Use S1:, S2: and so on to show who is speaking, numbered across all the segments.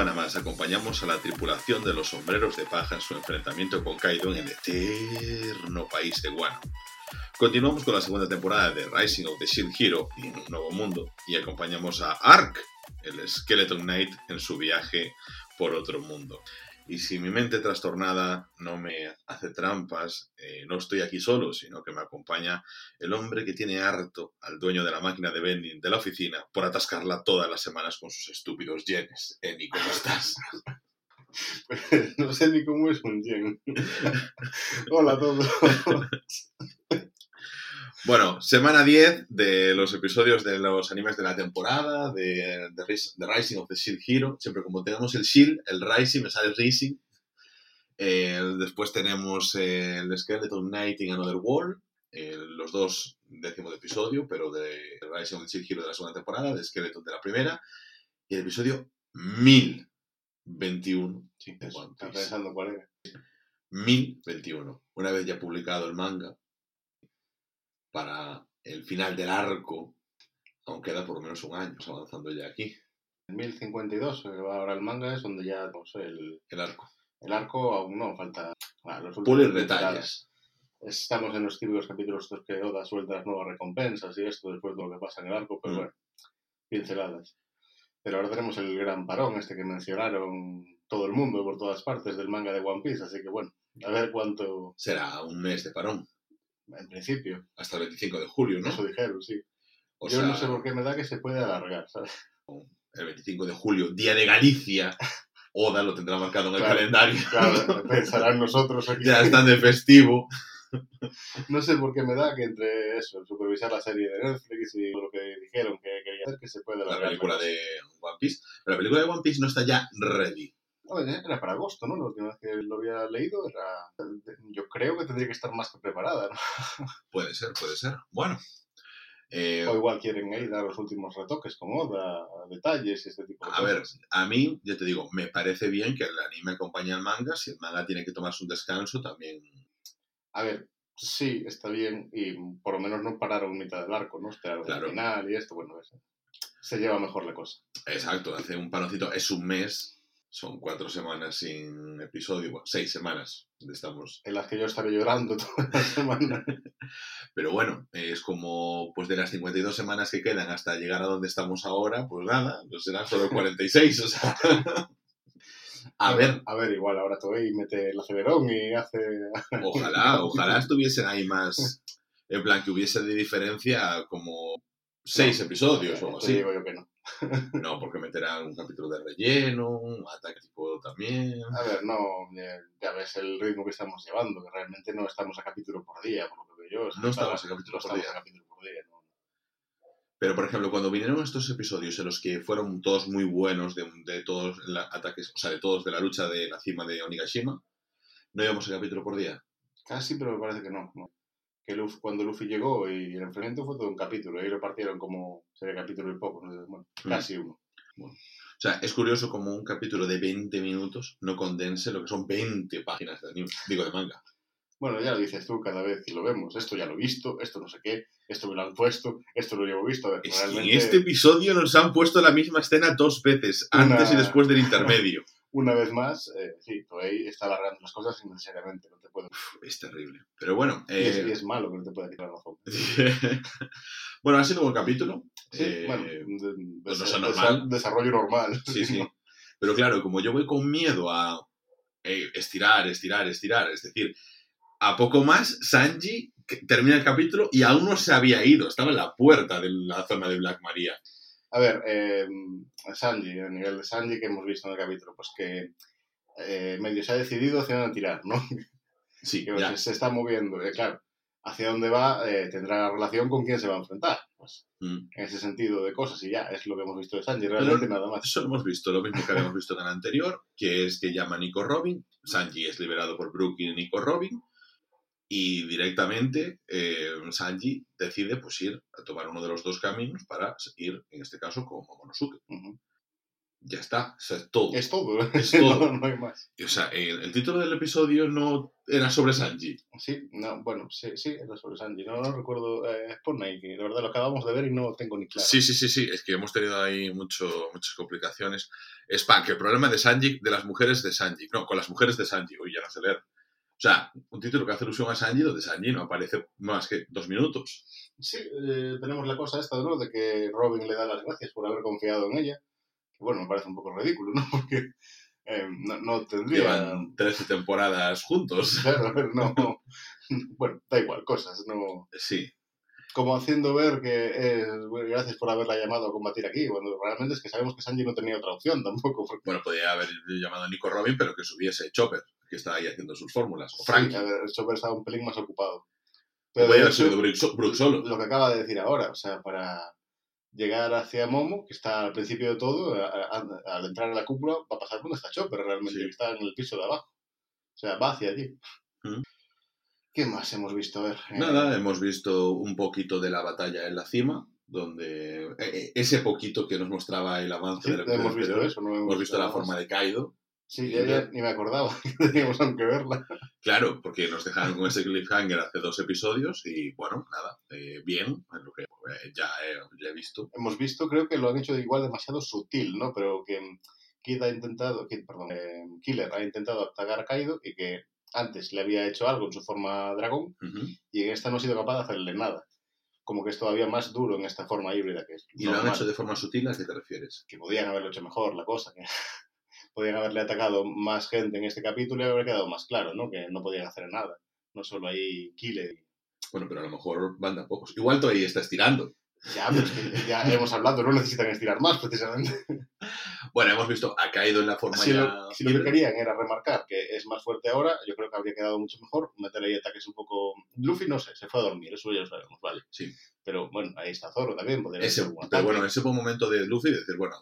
S1: Semana más acompañamos a la tripulación de los sombreros de paja en su enfrentamiento con Kaido en el eterno país de Wano. Continuamos con la segunda temporada de Rising of the Shield Hero y en un nuevo mundo y acompañamos a Ark, el Skeleton Knight, en su viaje por otro mundo. Y si mi mente trastornada no me hace trampas, eh, no estoy aquí solo, sino que me acompaña el hombre que tiene harto al dueño de la máquina de vending de la oficina por atascarla todas las semanas con sus estúpidos yenes. Eni, ¿cómo estás?
S2: no sé ni cómo es un yen. Hola a todos.
S1: Bueno, semana 10 de los episodios de los animes de la temporada, de, de The Rising of the Shield Hero. Siempre como tenemos el Shield, el Rising, me sale el Rising. Eh, después tenemos eh, el Skeleton Knight in Another World, eh, los dos décimo de episodio, pero de Rising of the Shield Hero de la segunda temporada, de Skeleton de la primera, y el episodio 1021
S2: Sí,
S1: de
S2: eso, pensando cuál era.
S1: 1021. Una vez ya publicado el manga, para el final del arco, aún queda por lo menos un año avanzando ya aquí,
S2: En 1052, que va ahora el manga, es donde ya no sé, el,
S1: el arco.
S2: el arco aún no, falta. ah, los
S1: Pulir detalles.
S2: Estamos en los típicos capítulos estos que Oda suelta las nuevas recompensas y esto después de lo que pasa en el arco, pero
S1: Mm.
S2: bueno, pinceladas. Pero ahora tenemos el gran parón, este que mencionaron todo el mundo por todas partes del manga de One Piece, así que bueno, a ver cuánto,
S1: Será un mes de parón,
S2: en principio,
S1: hasta el 25 de julio, ¿no?
S2: eso dijeron, sí.
S1: O
S2: Yo
S1: sea,
S2: no sé por qué me da que se puede alargar, ¿sabes?
S1: el 25 de julio, Día de Galicia, Oda lo tendrá marcado en el
S2: Claro.
S1: calendario.
S2: Claro, pensarán nosotros aquí.
S1: ya están de festivo.
S2: No sé por qué me da que entre eso, supervisar la serie de Netflix y lo que dijeron que quería hacer, que se puede
S1: La
S2: alargar.
S1: película
S2: cosa.
S1: de One Piece. Pero la película de One Piece no está ya ready.
S2: Era para agosto, ¿no? La última vez que lo había leído era... Yo creo que tendría que estar más que preparada, ¿no?
S1: Puede ser, puede ser. Bueno. eh,
S2: O igual quieren ahí dar los últimos retoques con Oda, detalles y este tipo de
S1: A ver,
S2: cosas.
S1: a mí, yo te digo, me parece bien que el anime acompañe al manga. Si el manga tiene que tomarse un descanso, también.
S2: A ver, sí, está bien y por lo menos no pararon mitad del arco, ¿no? Esperaron
S1: Claro.
S2: al final y esto, bueno, eso. se lleva mejor la cosa.
S1: Exacto, hace un paroncito. Es un mes, son cuatro semanas sin episodio, bueno, seis semanas donde estamos.
S2: En las que yo estaré llorando toda la semana.
S1: Pero bueno, es como, pues de las 52 semanas que quedan hasta llegar a donde estamos ahora, pues nada, pues serán solo 46, o sea. A ver,
S2: A ver, igual ahora Toei mete el acelerón y hace...
S1: ojalá, ojalá estuviesen ahí más, en plan que hubiese de diferencia como seis episodios o algo así.
S2: digo yo que no.
S1: No, porque meterán un capítulo de relleno, un ataque tipo también.
S2: A ver, no, ya ves el ritmo que estamos llevando, que realmente no estamos a capítulo por día, por lo que veo yo.
S1: No estamos a capítulo
S2: no
S1: por
S2: estamos
S1: día.
S2: a capítulo por día, ¿no?
S1: Pero, por ejemplo, cuando vinieron estos episodios en los que fueron todos muy buenos de, de todos los ataques, o sea, de todos de la lucha de la cima de Onigashima, no íbamos a capítulo por día.
S2: Casi, pero me parece que no. no. Que Luffy- cuando Luffy llegó y el enfrentamiento fue todo un capítulo, y lo partieron como sería capítulo y poco, ¿no? bueno,
S1: Mm.
S2: casi uno.
S1: O sea, es curioso como un capítulo de 20 minutos no condense lo que son 20 páginas de anime, digo, de manga.
S2: Bueno, ya lo dices tú cada vez que lo vemos. Esto ya lo he visto, esto no sé qué, esto me lo han puesto, esto lo llevo visto. A ver,
S1: Es
S2: realmente,
S1: en este episodio nos han puesto la misma escena dos veces,
S2: Una-
S1: antes y después del intermedio.
S2: Una vez más, eh, sí, Toei está alargando las cosas innecesariamente, no te puede...
S1: Es terrible. Pero bueno,
S2: Y, es,
S1: eh,
S2: y es malo que no te pueda quitar la razón.
S1: bueno, ha sido un capítulo.
S2: Sí,
S1: Eh,
S2: bueno, de- de-
S1: pues no
S2: desa-
S1: sea normal.
S2: desa- desarrollo normal.
S1: Sí, sí. Pero claro, como yo voy con miedo a eh, estirar, estirar, estirar, es decir, a poco más, Sanji termina el capítulo y aún no se había ido, estaba en la puerta de la zona de Black Maria.
S2: A ver, eh, Sanji, a nivel de Sanji que hemos visto en el capítulo, pues que eh, medio se ha decidido hacia dónde tirar, ¿no?
S1: Sí,
S2: Que se, está moviendo, eh, claro. Hacia dónde va eh, tendrá relación con quién se va a enfrentar. Pues,
S1: Mm.
S2: en ese sentido de cosas, y ya, es lo que hemos visto de Sanji, realmente nada más.
S1: Eso lo hemos visto, lo mismo que habíamos visto en el anterior, que es que llama a Nico Robin, Sanji es liberado por Brook y Nico Robin, y directamente eh, Sanji decide pues ir a tomar uno de los dos caminos para ir, en este caso, con Momonosuke. Ya está, o sea, es todo.
S2: Es todo,
S1: Es todo.
S2: no, no hay más.
S1: O sea, el, el título del episodio no era sobre Sanji.
S2: Sí, no, bueno, sí, sí, era sobre Sanji. No, no recuerdo. Eh, pon ahí, que la verdad lo acabamos de ver y no tengo ni claro.
S1: Sí, sí, sí, sí, es que hemos tenido ahí mucho, muchas complicaciones. Es pan, que el problema de Sanji, de las mujeres de Sanji, no, con las mujeres de Sanji, uy, ya no sé leer. O sea, un título que hace alusión a Sanji, donde Sanji no aparece más que dos minutos.
S2: Sí, eh, tenemos la cosa esta, ¿no? De que Robin le da las gracias por haber confiado en ella. Que bueno, me parece un poco ridículo, ¿no? Porque eh, no, no tendría.
S1: Llevan 13 temporadas juntos.
S2: Claro, a ver, no. Bueno, da igual, cosas, no.
S1: Sí,
S2: Como haciendo ver que bueno, gracias por haberla llamado a combatir aquí, cuando realmente es que sabemos que Sanji no tenía otra opción tampoco. Porque,
S1: bueno, podría haber llamado a Nico Robin, pero que subiese Chopper, que está ahí haciendo sus fórmulas. O
S2: Sí,
S1: Frankie.
S2: ver, Chopper estaba un pelín más ocupado. Pero
S1: podría
S2: de
S1: haber sido solo.
S2: lo que acaba de decir ahora, o sea, para llegar hacia Momo, que está al principio de todo, a- a- al entrar a la cúpula, va a pasar cuando está Chopper realmente,
S1: Sí.
S2: que está en el piso de abajo. O sea, va hacia allí.
S1: Mm.
S2: ¿Qué más hemos visto? A ver. eh,
S1: Nada, hemos visto un poquito de la batalla en la cima, donde eh, eh, ese poquito que nos mostraba el avance
S2: sí,
S1: del episodio
S2: hemos visto eso, no
S1: hemos visto la forma de Kaido.
S2: Sí, ya, ya ni me acordaba que teníamos aún que verla.
S1: Claro, porque nos dejaron con ese cliffhanger hace dos episodios y bueno, nada, eh, bien, es lo que eh, ya, he, ya he visto.
S2: Hemos visto, creo que lo han hecho igual demasiado sutil, ¿no? Pero que Kid ha intentado, Kid, perdón, eh, Killer ha intentado atacar a Kaido y que antes le había hecho algo en su forma dragón y en esta no ha sido capaz de hacerle nada. Como que es todavía más duro en esta forma híbrida que es.
S1: Y lo han hecho de forma sutil, ¿a qué te refieres?
S2: Que podían haberlo hecho mejor la cosa. Que podían haberle atacado más gente en este capítulo y haber quedado más claro, ¿no? Que no podían hacer nada. No solo ahí Killer.
S1: Bueno, pero a lo mejor van a pocos. Igual todavía está estirando.
S2: Ya, pero es que ya hemos hablado, no necesitan estirar más precisamente.
S1: Bueno, hemos visto a Kaido en la forma
S2: Si
S1: ya...
S2: lo, si lo que querían era remarcar que es más fuerte ahora, yo creo que habría quedado mucho mejor meter ahí ataques un poco... Luffy, no sé, se fue a dormir, eso ya lo sabemos, vale.
S1: Sí.
S2: Pero bueno, ahí está Zoro también, podría
S1: Ese, pero bueno, ese fue un momento de Luffy de decir, bueno,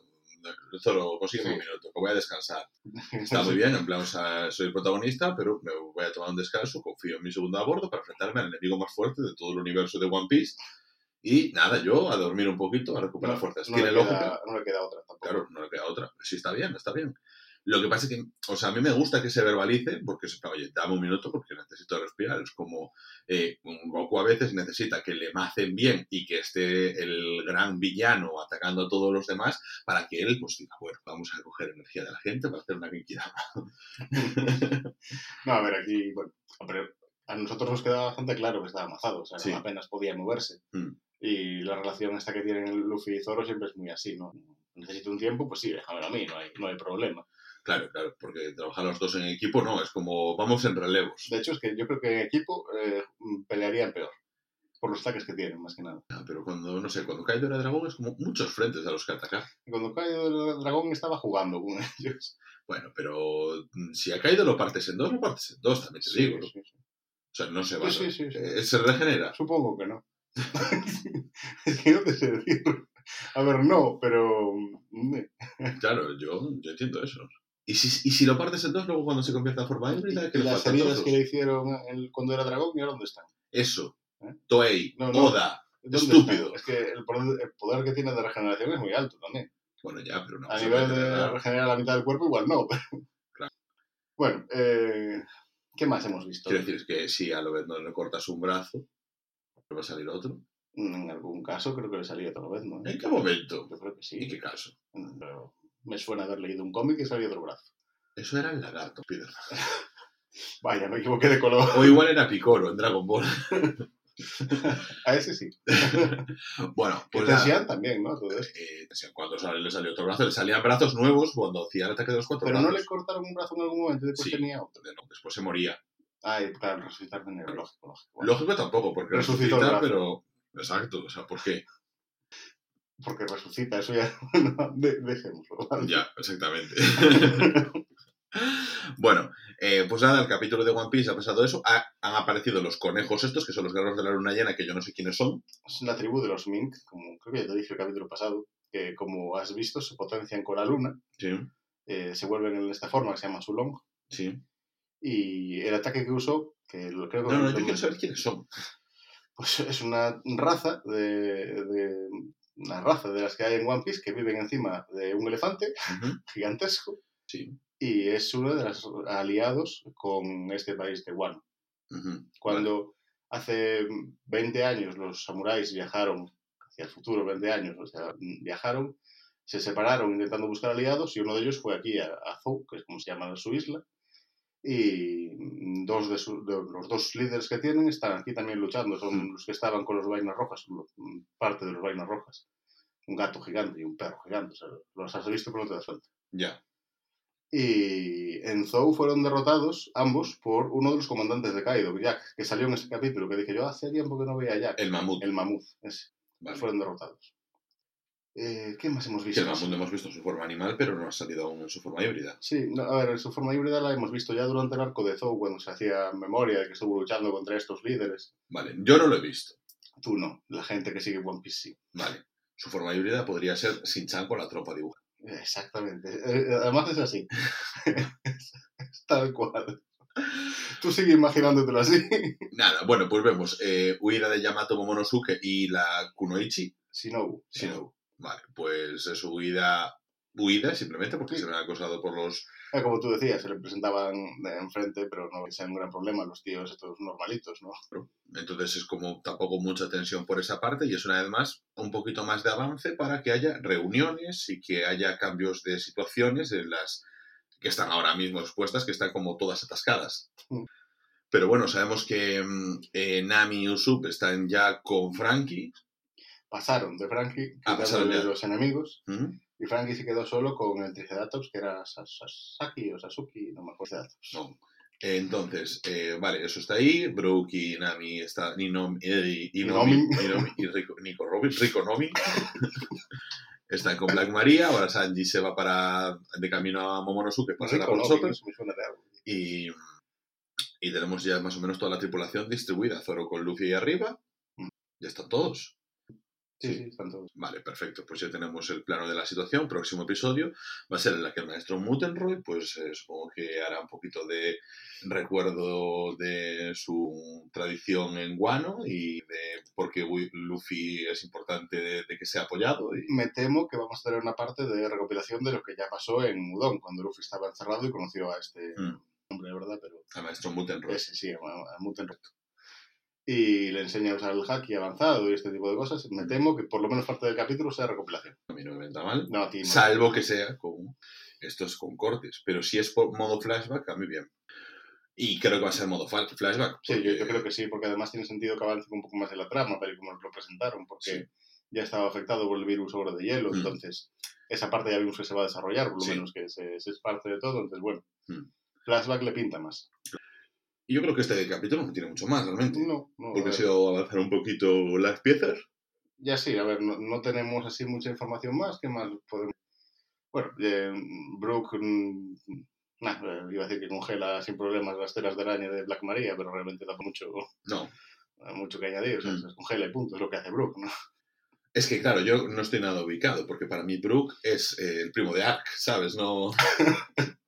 S1: Zoro, consigue
S2: Sí.
S1: un minuto, que voy a descansar. Está muy bien, en plan, o sea, soy el protagonista, pero me voy a tomar un descanso, confío en mi segundo a bordo para enfrentarme al enemigo más fuerte de todo el universo de One Piece. Y nada, yo a dormir un poquito, a recuperar
S2: No,
S1: fuerzas.
S2: no
S1: ¿Tiene
S2: le
S1: lógica?
S2: queda- no le queda otra tampoco.
S1: Claro, no le queda otra. Sí, está bien, está bien. Lo que pasa es que, o sea, a mí me gusta que se verbalice, porque es, oye, dame un minuto porque necesito respirar. Es como eh, un Goku a veces necesita que le macen bien y que esté el gran villano atacando a todos los demás para que él, pues diga, bueno, vamos a recoger energía de la gente para hacer una Genkidama.
S2: No, a ver, aquí, bueno, pero a nosotros nos queda bastante claro que estaba amazado, o sea,
S1: Sí.
S2: apenas podía moverse.
S1: Mm.
S2: Y la relación esta que tienen Luffy y Zoro siempre es muy así, ¿no? Necesito un tiempo, pues sí, déjamelo a mí, no hay, no hay problema.
S1: Claro, claro, porque trabajar los dos en equipo no, es como vamos en relevos.
S2: De hecho, es que yo creo que en equipo eh, pelearían peor. Por los ataques que tienen, más que nada.
S1: Ah, Pero cuando, no sé, cuando Kaido era dragón es como muchos frentes a los que atacar.
S2: Cuando Kaido el dragón estaba jugando con ellos.
S1: Bueno, pero mm, si a Kaido lo partes en dos, lo partes en dos, también te
S2: Sí,
S1: digo. ¿no?
S2: sí, sí.
S1: O sea, no se va.
S2: Sí, sí, sí, sí.
S1: Eh, se regenera.
S2: Supongo que no. es que no te sé decir. A ver, no, pero... mm,
S1: Claro, yo, yo entiendo eso. ¿Y si, y si lo partes en dos, luego cuando se convierta en forma híbrida, que
S2: las
S1: trozos?
S2: que le hicieron el- cuando era dragón, mira dónde están.
S1: Eso.
S2: ¿Eh?
S1: Toei,
S2: No, no.
S1: Oda.
S2: ¿Dónde
S1: Estúpido.
S2: están? Es que el poder, el poder que tiene de regeneración es muy alto también.
S1: Bueno, ya, pero no.
S2: A nivel de regenerar la mitad del cuerpo, igual no.
S1: Claro.
S2: Bueno, eh, ¿qué más hemos visto?
S1: Quiero decir, es que si a lo vez no le cortas un brazo, le va a salir otro.
S2: En algún caso creo que le salía otra vez, ¿no?
S1: ¿En qué momento?
S2: Yo creo que sí.
S1: ¿Y qué caso?
S2: Pero me suena haber leído un cómic y salía otro brazo.
S1: Eso era el lagarto, Peter.
S2: Vaya, me equivoqué de color.
S1: O igual era Picoro en Dragon Ball.
S2: A ese sí.
S1: Bueno, pues nada.
S2: Tensian también, ¿no? Todo.
S1: Eh, cuando sale- le salió otro brazo, le salían brazos nuevos cuando hacía el ataque de los cuatro
S2: Pero no le cortaron un brazo en algún momento después
S1: Sí.
S2: tenía otro.
S1: No, después se moría.
S2: Ay, claro, resucitar de lógico, lógico. Bueno,
S1: Lógico tampoco, porque
S2: Resucitó el
S1: resucita,
S2: brazo.
S1: pero... Exacto, o sea, ¿por qué?
S2: Porque resucita, eso ya. no, de- dejémoslo. ¿vale?
S1: Ya, exactamente. bueno, eh, pues nada, el capítulo de One Piece ha pasado eso. Ha- han aparecido los conejos estos, que son los guerreros de la luna llena, que yo no sé quiénes son.
S2: Es la tribu de los Mink, como creo que ya te dije el capítulo pasado, que como has visto, se potencian con la luna,
S1: Sí,
S2: eh, se vuelven en esta forma que se llama Sulong,
S1: sí.
S2: y el ataque que usó, que lo creo que
S1: No, no, yo quiero saber quiénes son.
S2: pues es una raza de, de una raza de las que hay en One Piece que viven encima de un elefante gigantesco
S1: Sí.
S2: y es uno de los aliados con este país de Wano. Cuando hace 20 años los samuráis viajaron hacia el futuro, 20 años, o sea, viajaron, se separaron intentando buscar aliados y uno de ellos fue aquí a, a Zou, que es como se llama su isla, y dos de, su- de los dos líderes que tienen están aquí también luchando, son
S1: Mm.
S2: los que estaban con los vainas rojas, lo- parte de los vainas rojas. Un gato gigante y un perro gigante, o sea, los has visto pero no te das cuenta.
S1: Ya.
S2: Y en Zou fueron derrotados ambos por uno de los comandantes de Kaido, Jack, que salió en este capítulo, que dije yo hace tiempo que no veía a Jack,
S1: El mamut.
S2: el mamut, ese.
S1: Vale.
S2: Fueron derrotados. Eh, ¿Qué más hemos
S1: Que
S2: visto?
S1: lo hemos visto en su forma animal, pero no ha salido aún en su forma híbrida.
S2: Sí, no, a ver, en su forma híbrida la hemos visto ya durante el arco de Zou, cuando se hacía memoria de que estuvo luchando contra estos líderes.
S1: Vale, yo no lo he visto.
S2: Tú no, la gente que sigue One Piece sí.
S1: Vale. Su forma híbrida podría ser Shin-Chan con la tropa dibuja.
S2: Exactamente. Eh, además es así. es tal cual. Tú sigue imaginándotelo así.
S1: Nada, bueno, pues vemos eh, huida de Yamato Momonosuke y la Kunoichi.
S2: Shinobu.
S1: Shinobu. Vale, pues es huida, huida simplemente porque
S2: Sí.
S1: se ven acosados por los...
S2: Eh, como tú decías, se le presentaban de enfrente, pero no que sea un gran problema los tíos estos normalitos, ¿no?
S1: Entonces es como tampoco mucha tensión por esa parte y es una vez más un poquito más de avance para que haya reuniones y que haya cambios de situaciones en las que están ahora mismo expuestas, que están como todas atascadas.
S2: Mm.
S1: Pero bueno, sabemos que mm, eh, Nami y Usopp están ya con Frankie.
S2: Pasaron de Frankie,
S1: Ah, pasaron ya.
S2: los enemigos, y Frankie se quedó solo con el Triceratops, que era Sas- Sasaki o Sasuki, no me acuerdo.
S1: No. Entonces, eh, vale, eso está ahí. Brooke y Nami está. Ni Nom- eh, y, Nomi,
S2: Nomi.
S1: y Rico, Nico Robin, Rico Nomi. Están con Black Maria. Ahora Sanji se va para de camino a Momonosuke para
S2: Rico,
S1: por
S2: no,
S1: Chopper.
S2: eso me suena de algo.
S1: Y, y tenemos ya más o menos toda la tripulación distribuida. Zoro con Luffy ahí arriba.
S2: Mm.
S1: Ya están todos.
S2: Sí,
S1: Sí.
S2: están todos.
S1: Vale, perfecto. Pues ya tenemos el plano de la situación. Próximo episodio va a ser en la que el maestro Mutenroy, pues eh, supongo que hará un poquito de recuerdo de su tradición en Guano y de por qué Luffy es importante de, de que sea apoyado. Y,
S2: Me temo que vamos a tener una parte de recopilación de lo que ya pasó en Udon, cuando Luffy estaba encerrado y conoció a este
S1: Mm.
S2: hombre, ¿verdad? Pero
S1: al maestro Mutenroy.
S2: ese sí, a, a Muten Recto. Y le enseña a usar el haki avanzado y este tipo de cosas. Me temo que por lo menos parte del capítulo sea recopilación.
S1: A mí no me venta mal.
S2: No, a ti no.
S1: Salvo que sea con estos con cortes. Pero si es por modo flashback, a mí bien. Y creo que va a ser modo flashback.
S2: Sí, yo, creo que sí, porque además tiene sentido que avance un poco más en la trama, tal y como nos lo presentaron, porque
S1: Sí.
S2: ya estaba afectado por el virus obra de hielo,
S1: Mm.
S2: entonces esa parte ya vimos que se va a desarrollar, por lo
S1: Sí.
S2: menos que ese es parte de todo, entonces bueno,
S1: Mm.
S2: flashback le pinta más.
S1: Y yo creo que este capítulo no tiene mucho más realmente.
S2: No, no,
S1: Porque ha sido avanzar un poquito las piezas.
S2: ya sí, a ver, no, no tenemos así mucha información más, ¿qué más podemos...? Bueno, eh, Brooke, mm, nah, eh, iba a decir que congela sin problemas las telas de araña de Black Maria, pero realmente da mucho,
S1: No.
S2: mucho que añadir, o sea,
S1: Mm.
S2: se congela y punto, es lo que hace Brooke, ¿no?
S1: Es que, claro, yo no estoy nada ubicado, porque para mí Brooke es eh, el primo de Ark, ¿sabes? No.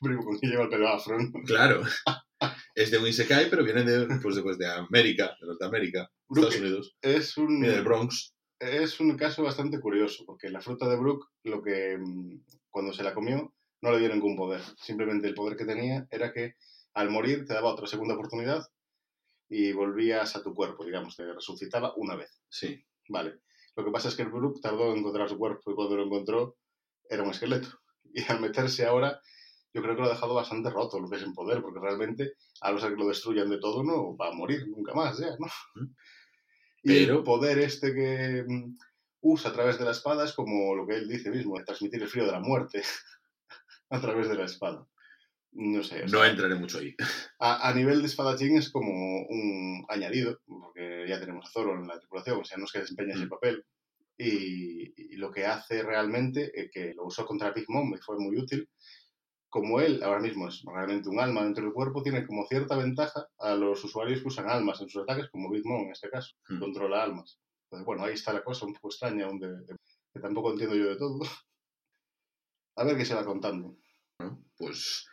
S2: Primo con que lleva el pelo afro, ¿no?
S1: Claro. Es de un Isekai, pero viene de, pues, de, pues, de América, de Norteamérica, Estados
S2: Brooke
S1: Unidos.
S2: es un,
S1: Viene del Bronx.
S2: es un caso bastante curioso, porque la fruta de Brooke, lo que mm, cuando se la comió, no le dio ningún poder. Simplemente el poder que tenía era que al morir te daba otra segunda oportunidad y volvías a tu cuerpo, digamos, te resucitaba una vez.
S1: Sí.
S2: Vale. Lo que pasa es que el Brooke tardó en encontrar su cuerpo y cuando lo encontró era un esqueleto. Y al meterse ahora, yo creo que lo ha dejado bastante roto lo que es en poder, porque realmente, a no ser que lo destruyan de todo, no va a morir nunca más ya, ¿no?
S1: Mm.
S2: Y el
S1: Pero-
S2: poder este que mm, usa a través de la espada es como lo que él dice mismo, de transmitir el frío de la muerte a través de la espada. No sé. o
S1: No entraré mucho ahí.
S2: a, a nivel de espadachín es como un añadido, porque ya tenemos a Zoro en la tripulación, o sea, no es que desempeñe ese
S1: Mm.
S2: papel. Y, y lo que hace realmente, eh, que lo usó contra Big Mom y fue muy útil, como él ahora mismo es realmente un alma dentro del cuerpo, tiene como cierta ventaja a los usuarios que usan almas en sus ataques, como Big Mom en este caso,
S1: Mm.
S2: controla almas. Entonces, bueno, ahí está la cosa un poco extraña, aún de- de- que tampoco entiendo yo de todo. A ver qué se va contando.
S1: Pues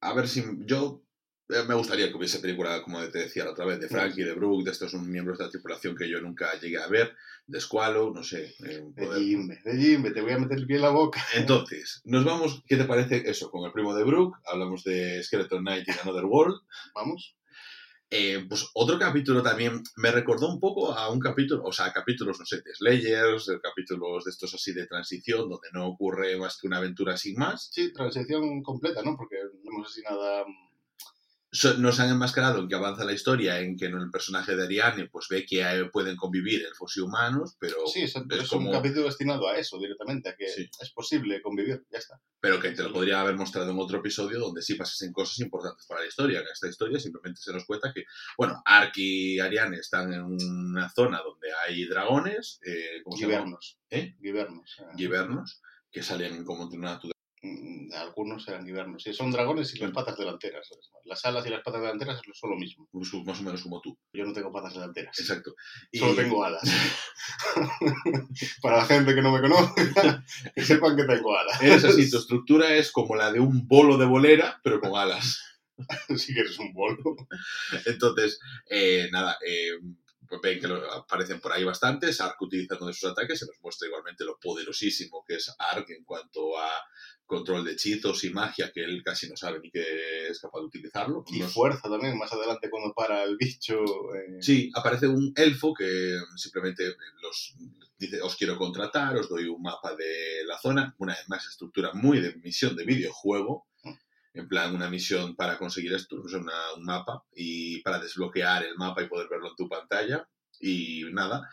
S1: a ver si yo Me gustaría que hubiese película, como te decía la otra vez, de Frankie, de Brooke, de estos miembros de la tripulación que yo nunca llegué a ver, de Squalo, no sé. eh,
S2: De
S1: poder-
S2: Jimbe, de Jimbe, te voy a meter el pie en la boca.
S1: Entonces, nos vamos, ¿qué te parece eso? Con el primo de Brooke, hablamos de Skeleton Knight in Another World.
S2: Vamos.
S1: Eh, pues otro capítulo también me recordó un poco a un capítulo, o sea, a capítulos, no sé, de Slayers, de capítulos de estos así de transición, donde no ocurre más que una aventura sin más.
S2: Sí, transición completa, ¿no? Porque no hemos así nada...
S1: So- Nos han enmascarado en que avanza la historia, en que el personaje de Ariane pues ve que eh, pueden convivir elfos y humanos, pero,
S2: Sí, es,
S1: es
S2: es
S1: como-
S2: un capítulo destinado a eso directamente, a que
S1: Sí.
S2: es posible convivir, ya está.
S1: pero que te lo podría haber mostrado en otro episodio donde sí pasasen cosas importantes para la historia. En esta historia simplemente se nos cuenta que, bueno, Ark y Ariane están en una zona donde hay dragones, eh, ¿cómo se llama? ¿Eh?
S2: Givernos. eh.
S1: Givernos, que salen como una
S2: Algunos eran givernos. Sí, son dragones y las patas delanteras. Las alas y las patas delanteras son lo mismo.
S1: pues, más o menos como tú.
S2: Yo no tengo patas delanteras.
S1: Exacto. Y-
S2: Solo tengo alas. Para la gente que no me conoce, que sepan que tengo alas.
S1: Eres así, tu estructura es como la de un bolo de bolera, pero con alas.
S2: Sí que eres un bolo.
S1: Entonces, eh, nada, eh, ven que lo- aparecen por ahí bastantes. Ark utiliza uno de sus ataques, se nos muestra igualmente lo poderosísimo que es Ark en cuanto a control de hechizos y magia, que él casi no sabe ni que es capaz de utilizarlo.
S2: Y fuerza también, más adelante cuando para el bicho. eh,
S1: Sí, aparece un elfo que simplemente los dice, os quiero contratar, os doy un mapa de la zona, una más estructura muy de misión de videojuego. En plan una misión para conseguir esto, o sea, una- un mapa, y para desbloquear el mapa y poder verlo en tu pantalla, y nada,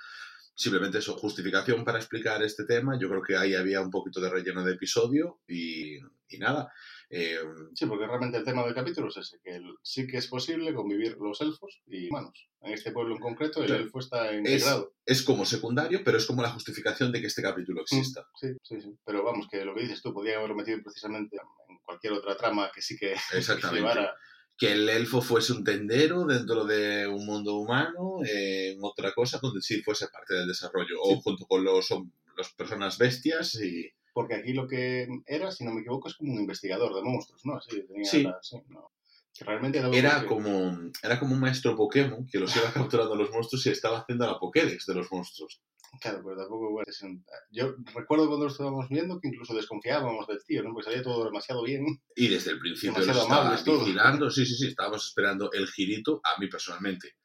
S1: simplemente eso, justificación para explicar este tema, yo creo que ahí había un poquito de relleno de episodio, y, y nada. eh,
S2: Sí, porque realmente el tema del capítulo es ese, que el- sí que es posible convivir los elfos y humanos. En este pueblo en concreto el elfo está integrado.
S1: es como secundario, pero es como la justificación de que este capítulo exista.
S2: Sí, sí, sí. Pero vamos, que lo que dices tú, podría haberlo metido precisamente en cualquier otra trama que sí que
S1: Exactamente.
S2: llevara...
S1: que el elfo fuese un tendero dentro de un mundo humano, eh, otra cosa donde sí fuese parte del desarrollo, o junto con los, las personas bestias y...
S2: Porque aquí lo que era, si no me equivoco, es como un investigador de monstruos, ¿no? Así, tenía
S1: Sí.
S2: la- sí, no. Que realmente
S1: Era
S2: qué.
S1: como, era como un maestro Pokémon que los iba capturando a los monstruos y estaba haciendo la Pokédex de los monstruos.
S2: Claro, pero tampoco... bueno, es un- Yo recuerdo cuando lo estábamos viendo que incluso desconfiábamos del tío, ¿no? Porque salía todo demasiado bien.
S1: Y desde el principio
S2: amables todos.
S1: vigilando. Sí, sí, sí, estábamos esperando el girito. A mí personalmente,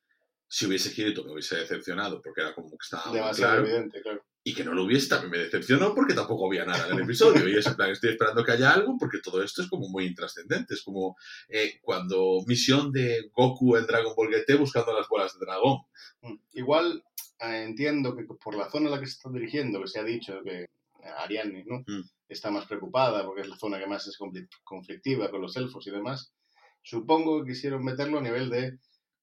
S1: si hubiese girito me hubiese decepcionado porque era como que estaba
S2: demasiado
S1: claro.
S2: evidente, claro.
S1: y que no lo hubiese también me decepcionó porque tampoco había nada en el episodio. Y es en plan, estoy esperando que haya algo porque todo esto es como muy intrascendente. Es como eh, cuando misión de Goku en Dragon Ball GT buscando las bolas de dragón.
S2: Mm. Igual entiendo que por la zona a la que se está dirigiendo, que se ha dicho que Ariane ¿no?
S1: Mm.
S2: está más preocupada porque es la zona que más es conflic- conflictiva con los elfos y demás, supongo que quisieron meterlo a nivel de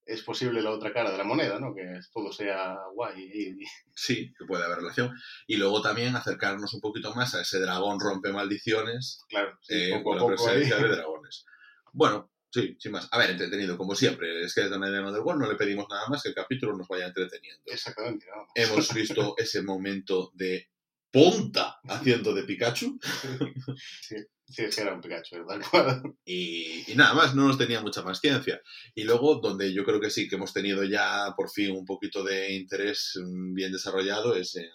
S2: es posible la otra cara de la moneda, ¿no? que todo sea guay.
S1: Sí, que puede haber relación. Y luego también acercarnos un poquito más a ese dragón rompe maldiciones
S2: claro, sí,
S1: eh,
S2: poco
S1: la
S2: ahí.
S1: presencia de dragones. Bueno, sí, sin más. A ver, entretenido como siempre. Es que de Night del World no le pedimos nada más que el capítulo nos vaya entreteniendo.
S2: Exactamente, ¿no?
S1: Hemos visto ese momento de Ponta haciendo de Pikachu.
S2: sí, sí, es que era un Pikachu, ¿eh? tal cual.
S1: Y, y nada más, no nos tenía mucha más ciencia. Y luego, donde yo creo que sí que hemos tenido ya por fin un poquito de interés mm, bien desarrollado, es en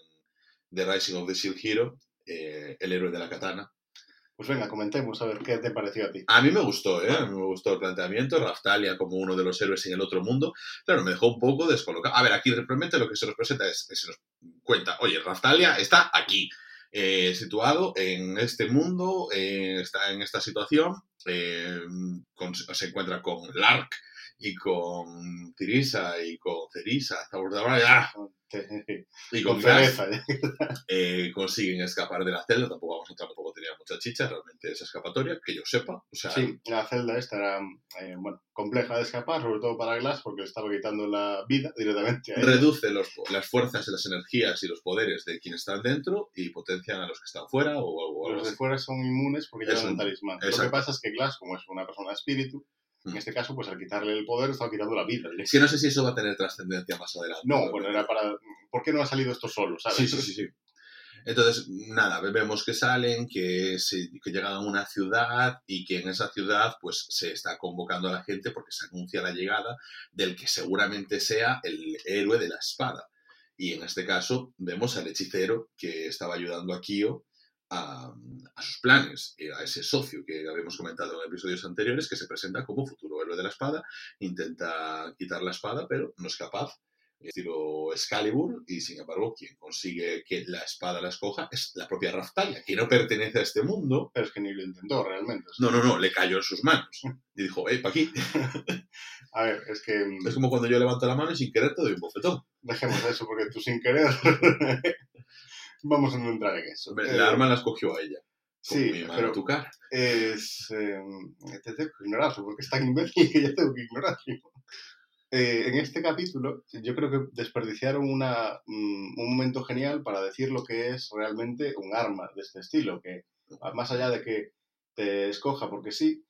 S1: The Rising of the Shield Hero, eh, el héroe de la katana.
S2: Pues venga, comentemos a ver qué te pareció a ti.
S1: A mí me gustó, ¿eh? A mí me gustó el planteamiento, Raftalia como uno de los héroes en el otro mundo. Claro, me dejó un poco descolocado. A ver, aquí realmente lo que se nos presenta es, se nos cuenta, oye, Raftalia está aquí, eh, situado en este mundo, eh, está en esta situación, eh, con- se encuentra con Lark y con Tirisa y con Cerisa, ¡ah! Y con
S2: Con eh,
S1: consiguen escapar de la celda, tampoco vamos a entrar, tenía mucha chicha realmente esa escapatoria, que yo sepa, o sea,
S2: Sí, la celda esta era eh, bueno, compleja de escapar, sobre todo para Glass, porque le estaba quitando la vida directamente a él.
S1: reduce los- las fuerzas, las energías y los poderes de quienes están dentro y potencian a los que están fuera o, o
S2: Los de
S1: así.
S2: fuera son inmunes porque llevan
S1: un-
S2: talismán. Lo que pasa es que Glass, como es una persona de espíritu, en
S1: Mm.
S2: este caso, pues al quitarle el poder, estaba quitando la vida.
S1: Es que no sé si eso va a tener trascendencia más adelante.
S2: No, bueno, era para... ¿Por qué no ha salido esto solo, sabes?
S1: Sí, sí, sí, sí. Entonces, nada, vemos que salen, que, se, llegan a una ciudad y que en esa ciudad pues se está convocando a la gente porque se anuncia la llegada del que seguramente sea el héroe de la espada. Y en este caso vemos al hechicero que estaba ayudando a Kyo a, a, sus planes, a ese socio que habíamos comentado en episodios anteriores, que se presenta como futuro héroe de la espada, intenta quitar la espada, pero no es capaz estilo Excalibur, y sin embargo, quien consigue que la espada la escoja es la propia Raftalia, que no pertenece a este mundo.
S2: Pero es que ni lo intentó realmente.
S1: No, no, no, le cayó en sus manos. Y dijo, ¡eh, pa' aquí!
S2: a ver, es que.
S1: Es como cuando yo levanto la mano y sin querer te doy un bofetón.
S2: Dejemos eso, porque tú sin querer. Vamos a no entrar en eso.
S1: La eh... arma la escogió a ella.
S2: Sí,
S1: mi
S2: pero
S1: tu cara.
S2: es. Eh, te tengo que ignorarlo, porque es tan imbécil que ya tengo que ignorarlo. Eh, en este capítulo yo creo que desperdiciaron una, mm, un momento genial para decir lo que es realmente un arma de este estilo, que más allá de que te escoja porque sí,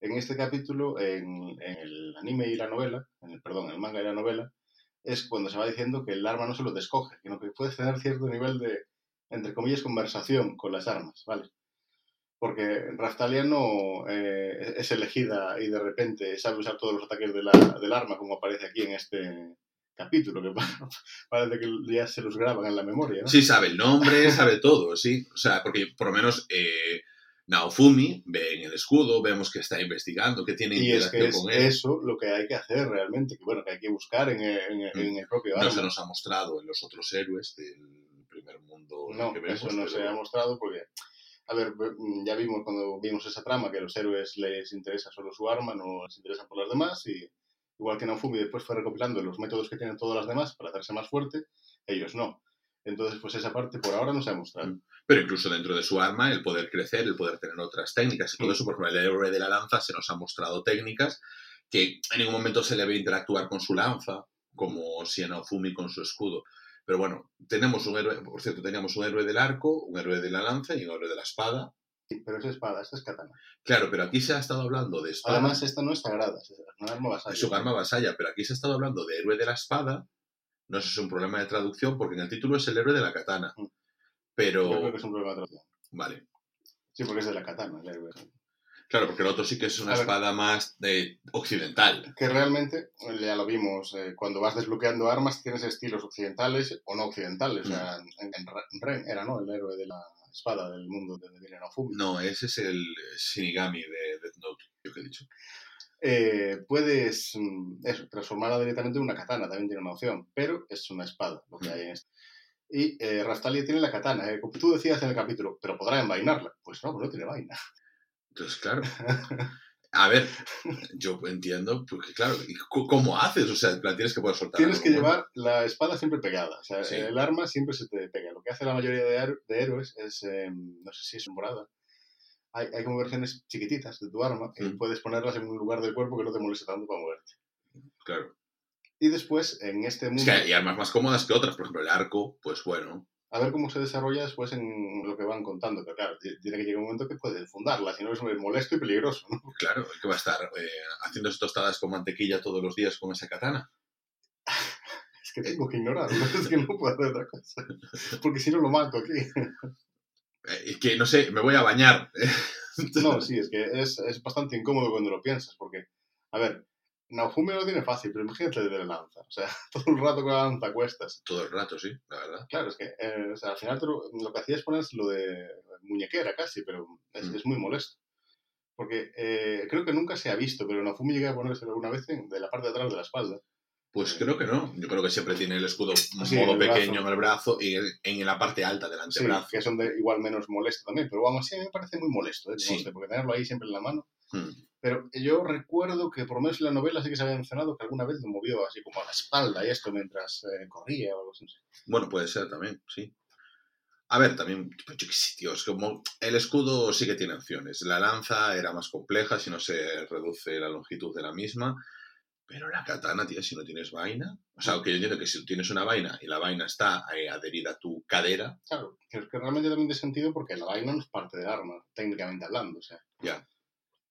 S2: en este capítulo, en, el anime y la novela, en el, perdón, en el manga y la novela, es cuando se va diciendo que el arma no se lo te escoge, sino que puedes tener cierto nivel de, entre comillas, conversación con las armas, ¿vale? Porque Raftalia no eh, es elegida y de repente sabe usar todos los ataques de la, del arma, como aparece aquí en este capítulo, que parece que ya se los graban en la memoria. ¿no?
S1: Sí, sabe el nombre, sabe todo, sí. O sea, porque por lo menos eh, Naofumi ve en el escudo, vemos que está investigando, que tiene
S2: y es
S1: interacción
S2: que es
S1: con él.
S2: eso lo que hay que hacer realmente, que bueno, que hay que buscar en, en, en el propio
S1: No
S2: arma.
S1: se nos ha mostrado en los otros héroes del primer mundo
S2: No,
S1: que vemos.
S2: eso no se ha mostrado porque, a ver, ya vimos cuando vimos esa trama que a los héroes les interesa solo su arma, no les interesan por las demás y igual que Naofumi después fue recopilando los métodos que tienen todas las demás para hacerse más fuerte, ellos no. Entonces, pues esa parte por ahora no se ha mostrado.
S1: Pero incluso dentro de su arma, el poder crecer, el poder tener otras técnicas y todo
S2: Mm.
S1: eso, por ejemplo, el héroe de la lanza se nos ha mostrado técnicas que en ningún momento se le ve interactuar con su lanza, como si en Naofumi con su escudo. Pero bueno, tenemos un héroe, por cierto, teníamos un héroe del arco, un héroe de la lanza y un héroe de la espada.
S2: Sí, pero es espada, esta es katana.
S1: Claro, pero aquí se ha estado hablando de espada,
S2: Además, esta no es sagrada, es una arma vasalla.
S1: es un arma vasalla, pero aquí se ha estado hablando de héroe de la espada. No sé si es un problema de traducción, porque en el título es el héroe de la katana.
S2: Mm.
S1: Pero,
S2: Yo creo que es un problema de traducción.
S1: vale.
S2: Sí, porque es de la katana, el héroe.
S1: Claro, porque el otro sí que es una
S2: A ver.
S1: espada más de occidental.
S2: Que realmente, ya lo vimos, eh, cuando vas desbloqueando armas tienes estilos occidentales o no occidentales. O sea, en, en Ra- Ren era, ¿no? El héroe de la espada del mundo de Naofumi.
S1: No, ese es el Shinigami de Death Note, yo que he dicho.
S2: Eh, puedes mm, eso, transformarla directamente en una katana, también tiene una opción, pero es una espada lo que hay en esto. Y eh, Raftalia tiene la katana, eh, como tú decías en el capítulo, pero podrá envainarla. Pues no, pues no tiene vaina.
S1: Entonces, claro. A ver, yo entiendo, porque claro, ¿y c- ¿cómo haces? O sea, tienes que poder soltar.
S2: Tienes que llevar la espada siempre pegada. O sea,
S1: Sí.
S2: el arma siempre se te pega. Lo que hace la mayoría de, de héroes es, eh, no sé si es morada. Hay, hay como versiones chiquititas de tu arma que
S1: Mm.
S2: puedes ponerlas en un lugar del cuerpo que no te moleste tanto para moverte.
S1: Claro.
S2: Y después, en este mundo,
S1: Es que hay armas más cómodas que otras. Por ejemplo, el arco, pues bueno.
S2: A ver cómo se desarrolla después en lo que van contando. Pero claro, ti- tiene que llegar un momento que puedes fundarla, si no es molesto y peligroso. ¿no?
S1: Claro, que va a estar eh, haciendo tostadas con mantequilla todos los días con esa katana.
S2: Es que tengo que ignorarlo, es que no puedo hacer otra cosa. Porque si no lo mato aquí.
S1: Eh, es que, no sé, me voy a bañar.
S2: No, sí, es que es, es bastante incómodo cuando lo piensas, porque, a ver, Naofumi lo tiene fácil, pero imagínate de la lanza. O sea, todo el rato con la lanza cuestas.
S1: Todo el rato, sí, la verdad.
S2: Claro, es que eh, o sea, al final lo, lo que hacía es ponérselo de muñequera casi, pero es,
S1: Mm.
S2: es muy molesto. Porque eh, creo que nunca se ha visto, pero Naofumi llega a ponérselo alguna vez en- de la parte de atrás de la espalda.
S1: Pues creo que no. Yo creo que siempre tiene el escudo
S2: Sí,
S1: modo
S2: el
S1: pequeño en el brazo y en la parte alta del
S2: Sí,
S1: antebrazo.
S2: que es donde igual menos molesto también, pero aún así a mí me parece muy molesto, ¿eh?
S1: Sí.
S2: porque tenerlo ahí siempre en la mano.
S1: Hmm.
S2: Pero yo recuerdo que por lo menos en la novela sí que se había mencionado que alguna vez lo movió así como a la espalda y esto mientras eh, corría o algo así.
S1: Bueno, puede ser también, sí. A ver, también, pues yo qué sé, tío, es como el escudo sí que tiene opciones. La lanza era más compleja si no se reduce la longitud de la misma. Pero la katana, tío, si no tienes vaina. O sea, aunque yo entiendo que si tienes una vaina y la vaina está eh, adherida a tu cadera,
S2: Claro, que es que realmente también tiene sentido porque la vaina no es parte del arma, técnicamente hablando, o sea.
S1: Ya.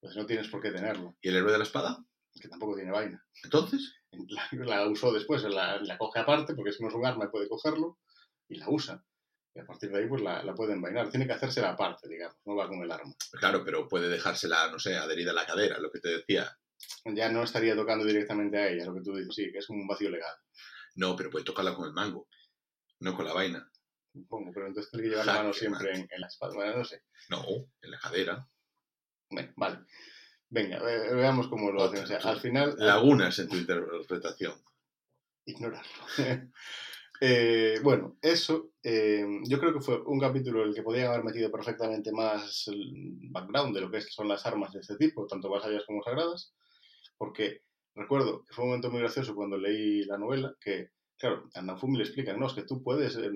S2: Pues no tienes por qué tenerlo,
S1: ¿y el héroe de la espada?
S2: que tampoco tiene vaina.
S1: Entonces,
S2: La, la usó después, la, la coge aparte porque si no es un arma y puede cogerlo y la usa. Y a partir de ahí, pues la, la puede envainar. Tiene que hacerse la parte, digamos, no va con el arma.
S1: Claro, pero puede dejársela, no sé, adherida a la cadera, lo que te decía.
S2: Ya no estaría tocando directamente a ella, lo que tú dices, sí, que es como un vacío legal.
S1: No, pero puede tocarla con el mango, no con la vaina.
S2: Supongo, pero entonces tiene que llevar la mano siempre en la espalda. Bueno, no sé.
S1: No, en la cadera.
S2: Bueno, vale. Venga, ve- veamos cómo lo hacen. O sea, al final,
S1: Lagunas en tu interpretación.
S2: ignorarlo. Eh, bueno, eso eh, yo creo que fue un capítulo en el que podían haber metido perfectamente más el background de lo que son las armas de este tipo, tanto vasallas como sagradas, porque recuerdo que fue un momento muy gracioso cuando leí la novela, que, claro, a Naofumi le explican, no, es que tú puedes eh,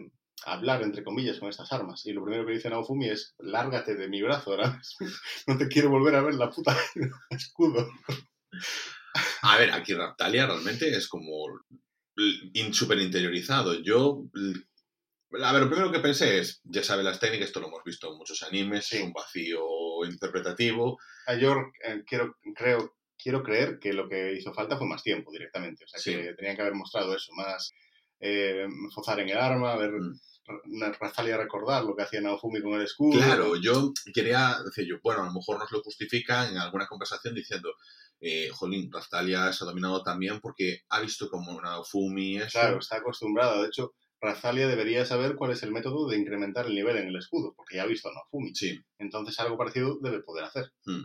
S2: hablar, entre comillas, con estas armas, y lo primero que dice Naofumi es, lárgate de mi brazo ahora no te quiero volver a ver la puta escudo.
S1: A ver, aquí Raptalia realmente es como súper interiorizado. Yo, a ver, lo primero que pensé es, ya sabe las técnicas, esto lo hemos visto en muchos animes,
S2: Sí.
S1: es un vacío interpretativo.
S2: A York eh, quiero, creo, quiero creer que lo que hizo falta fue más tiempo directamente. O sea,
S1: Sí.
S2: que tenían que haber mostrado eso, más eh, fozar en el arma, ver
S1: Mm.
S2: Ra- Rafalia recordar lo que hacía Naofumi con el escudo.
S1: Claro, yo quería decir yo, bueno, a lo mejor nos lo justifica en alguna conversación diciendo, eh, jolín, se ha dominado también porque ha visto como Naofumi eso.
S2: Claro, está acostumbrada. De hecho, Razalia debería saber cuál es el método de incrementar el nivel en el escudo, porque ya ha visto a Naofumi.
S1: Sí,
S2: Entonces algo parecido debe poder hacer.
S1: Mm.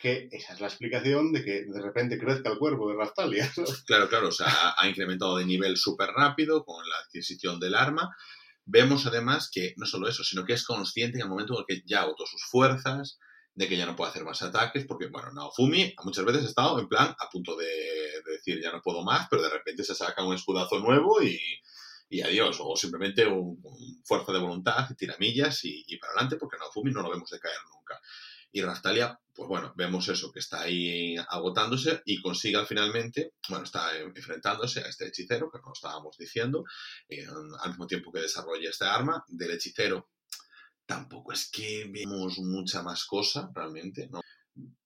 S2: Que esa es la explicación de que de repente crezca el cuerpo de Raftalia.
S1: claro, claro, o sea, ha- incrementado de nivel súper rápido con la adquisición del arma. Vemos además que no solo eso, sino que es consciente en el momento en que ya agotó sus fuerzas, de que ya no puede hacer más ataques, porque, bueno, Naofumi muchas veces ha estado en plan a punto de, de decir ya no puedo más, pero de repente se saca un escudazo nuevo y, y adiós, o simplemente un, un fuerza de voluntad, tiramillas y, y para adelante, porque Naofumi no lo vemos decaer nunca. Y Raftalia, pues bueno, vemos eso, que está ahí agotándose y consigue al finalmente, bueno, está en- enfrentándose a este hechicero, que nos estábamos diciendo, eh, al mismo tiempo que desarrolla esta arma, del hechicero tampoco es que vemos mucha más cosa realmente, ¿no?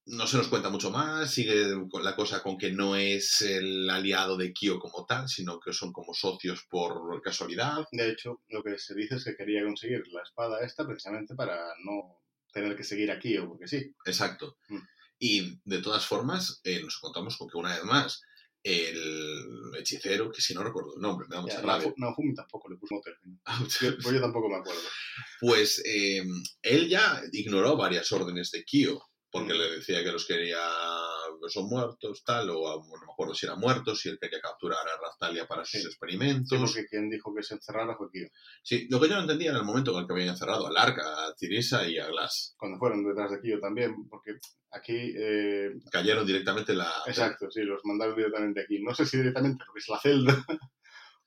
S1: No se nos cuenta mucho más, sigue la cosa con que no es el aliado de Kyo como tal, sino que son como socios por casualidad.
S2: De hecho, lo que se dice es que quería conseguir la espada esta precisamente para no tener que seguir aquí o porque sí.
S1: Exacto.
S2: Mm.
S1: Y de todas formas, eh, nos encontramos con que una vez más, el hechicero, que si no recuerdo el nombre, me da mucha
S2: Ya,
S1: rabia.
S2: Naofu- Naofumi tampoco le puso mote. Yo, pues yo tampoco me acuerdo.
S1: Pues eh, él ya ignoró varias órdenes de Kyo, porque
S2: Mm.
S1: le decía que los quería, que son muertos, tal, o a- no me acuerdo si eran muertos, si él quería capturar a Raftalia para sus
S2: Sí.
S1: experimentos.
S2: Sí, porque quien dijo que se encerrara fue Kyo.
S1: Sí, lo que yo no entendía era el momento en el que habían encerrado a Larka, a Tirisa y a Glass.
S2: Cuando fueron detrás de Kyo también, porque aquí... eh,
S1: Cayeron directamente en la...
S2: exacto, sí, los mandaron directamente aquí. No sé si directamente porque es la celda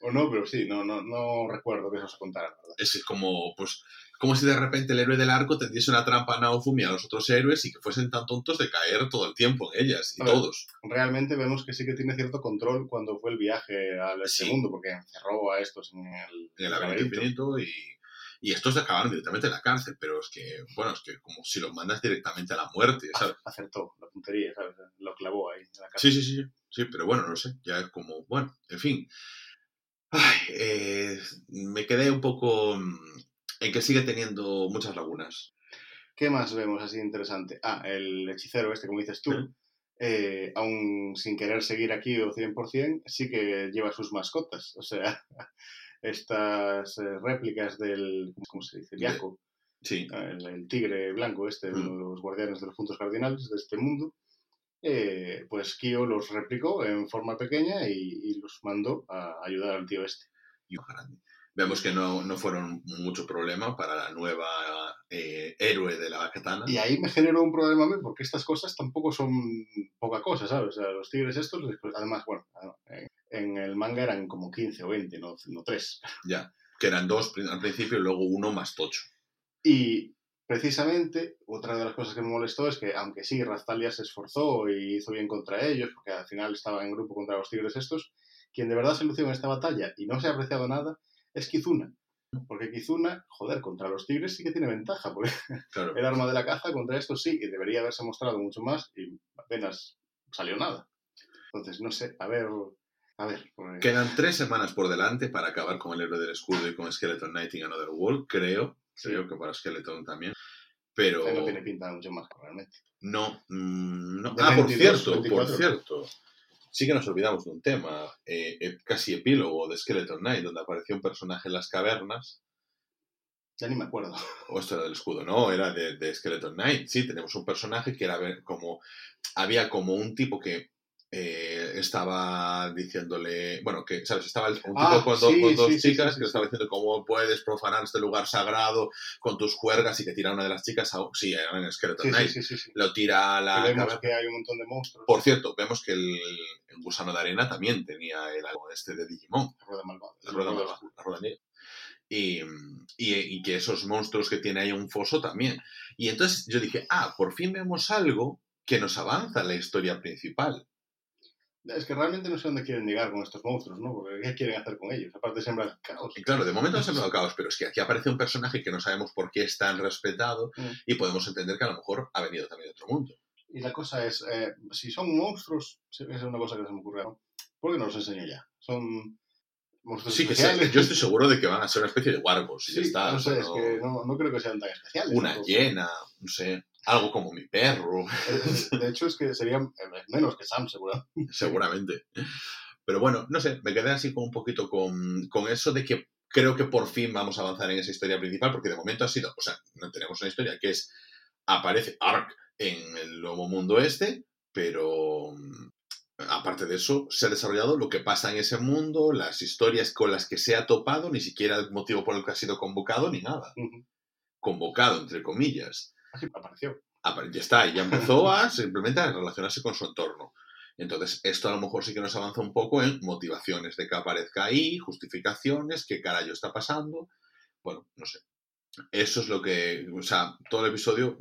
S2: o no, pero sí, no, no, no recuerdo que eso se contara.
S1: Es como, pues, como si de repente el héroe del arco tendiese una trampa a Naofumi a los otros héroes y que fuesen tan tontos de caer todo el tiempo en ellas, y
S2: ver,
S1: todos.
S2: Realmente vemos que sí que tiene cierto control cuando fue el viaje al este
S1: Sí.
S2: mundo, porque encerró a estos en el,
S1: en el laberinto infinito y, y estos acabaron directamente en la cárcel, pero es que, bueno, es que como si los mandas directamente a la muerte, ¿sabes?
S2: Acertó la puntería, ¿sabes? Lo clavó ahí en la casa.
S1: Sí, sí, sí, sí, pero bueno, no sé, ya es como, bueno, en fin. Ay, eh, me quedé un poco mm, en que sigue teniendo muchas lagunas.
S2: ¿Qué más vemos así interesante? Ah, el hechicero este, como dices tú, eh, aún sin querer seguir aquí o 100%, sí que lleva sus mascotas. O sea, estas eh, réplicas del, ¿cómo se dice? Yaco,
S1: Sí,
S2: el, el tigre blanco este,
S1: Mm.
S2: uno de los guardianes de los puntos cardinales de este mundo, eh, pues Kyo los replicó en forma pequeña y, y los mandó a ayudar al tío este.
S1: y un grande. Vemos que no, no fueron mucho problema para la nueva eh, héroe de la katana.
S2: Y ahí me generó un problema a mí, porque estas cosas tampoco son poca cosa, ¿sabes? O sea, los tigres estos, después- además, bueno, en, el manga eran como 15 o 20, no, no 3.
S1: Ya, que eran dos al principio y luego uno más tocho.
S2: Y precisamente, otra de las cosas que me molestó es que, aunque sí, Rastalia se esforzó y hizo bien contra ellos, porque al final estaba en grupo contra los tigres estos, quien de verdad se lució en esta batalla y no se ha apreciado nada es Kizuna. Porque Kizuna, joder, contra los tigres sí que tiene ventaja, porque
S1: Claro.
S2: el arma de la caza contra estos sí, y debería haberse mostrado mucho más y apenas salió nada. Entonces, no sé, a ver, A ver, pues...
S1: Quedan tres semanas por delante para acabar con el héroe del escudo y con Skeleton Knight in Another World, creo.
S2: Sí.
S1: Creo que para Skeleton también. Pero
S2: no tiene pinta mucho más, realmente.
S1: no, mm, no. Ah, por
S2: 22,
S1: cierto,
S2: 24.
S1: por cierto. Sí que nos olvidamos de un tema, eh, eh, casi epílogo de Skeleton Knight, donde apareció un personaje en las cavernas.
S2: Ya ni me acuerdo.
S1: O esto era del escudo, no, era de, de Skeleton Knight. Sí, tenemos un personaje que era como. Había como un tipo que eh, estaba diciéndole. Bueno, que, ¿sabes? Estaba el- un tipo
S2: Ah,
S1: con, do-
S2: sí,
S1: con dos
S2: sí,
S1: chicas
S2: sí,
S1: que le estaba diciendo cómo puedes profanar este lugar sagrado con tus juergas y que tira a una de las chicas. A, sí, en Skeleton Knight. Lo tira a la.
S2: Que vemos
S1: caverna.
S2: que hay un montón de monstruos.
S1: Por cierto, vemos que el, el gusano de arena también tenía el algo este de Digimon.
S2: La rueda malvada.
S1: La rueda,
S2: malvada.
S1: malvada, la rueda negra. Y, y, y que esos monstruos que tiene ahí un foso también. Y entonces yo dije, ah, por fin vemos algo que nos avanza en la historia principal.
S2: Es que realmente no sé dónde quieren llegar con estos monstruos, ¿no? Porque ¿qué quieren hacer con ellos? Aparte de sembrar caos.
S1: Y claro, de momento no se me ha caos, pero es que aquí aparece un personaje que no sabemos por qué es tan respetado
S2: Mm.
S1: y podemos entender que a lo mejor ha venido también de otro mundo.
S2: Y la cosa es, eh, si son monstruos, es una cosa que se me ocurre, ¿no? ¿Por qué no los enseño ya? Son monstruos
S1: Sí, que sí,
S2: especiales.
S1: yo estoy seguro de que van a ser una especie de wargos y ya
S2: Sí,
S1: está.
S2: no
S1: o sea,
S2: sé, es que no, no creo que sean tan especiales.
S1: Una hiena, no sé, algo como mi perro.
S2: Eh, De hecho, es que serían eh, menos que Sam, seguro.
S1: seguramente. Pero bueno, no sé, me quedé así con un poquito con, con eso de que creo que por fin vamos a avanzar en esa historia principal, porque de momento ha sido, o sea, no tenemos una historia que es, aparece Ark en el nuevo mundo este, pero mm, aparte de eso, se ha desarrollado lo que pasa en ese mundo, las historias con las que se ha topado, ni siquiera el motivo por el que ha sido convocado, ni nada. Convocado, entre comillas
S2: apareció.
S1: apare- ya está, ya empezó a simplemente a relacionarse con su entorno. Entonces, esto a lo mejor sí que nos avanza un poco en motivaciones de que aparezca ahí, justificaciones, qué carajo está pasando. Bueno, no sé. Eso es lo que, o sea, todo el episodio